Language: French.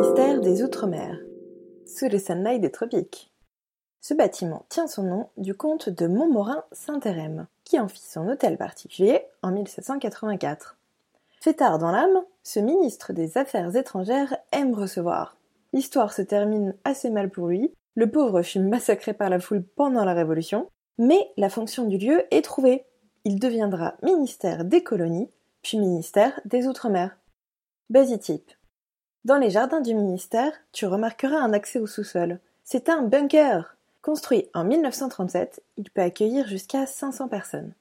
ministère des Outre-mer, sous les sunlights des tropiques. Ce bâtiment tient son nom du comte de Montmorin-Saint-Hérem, qui en fit son hôtel particulier en 1784. Fêtard dans l'âme, ce ministre des Affaires étrangères aime recevoir. L'histoire se termine assez mal pour lui, le pauvre fut massacré par la foule pendant la Révolution, mais la fonction du lieu est trouvée. Il deviendra ministère des colonies, puis ministère des Outre-mer. Basitype. Dans les jardins du ministère, tu remarqueras un accès au sous-sol. C'est un bunker Construit en 1937, il peut accueillir jusqu'à 500 personnes.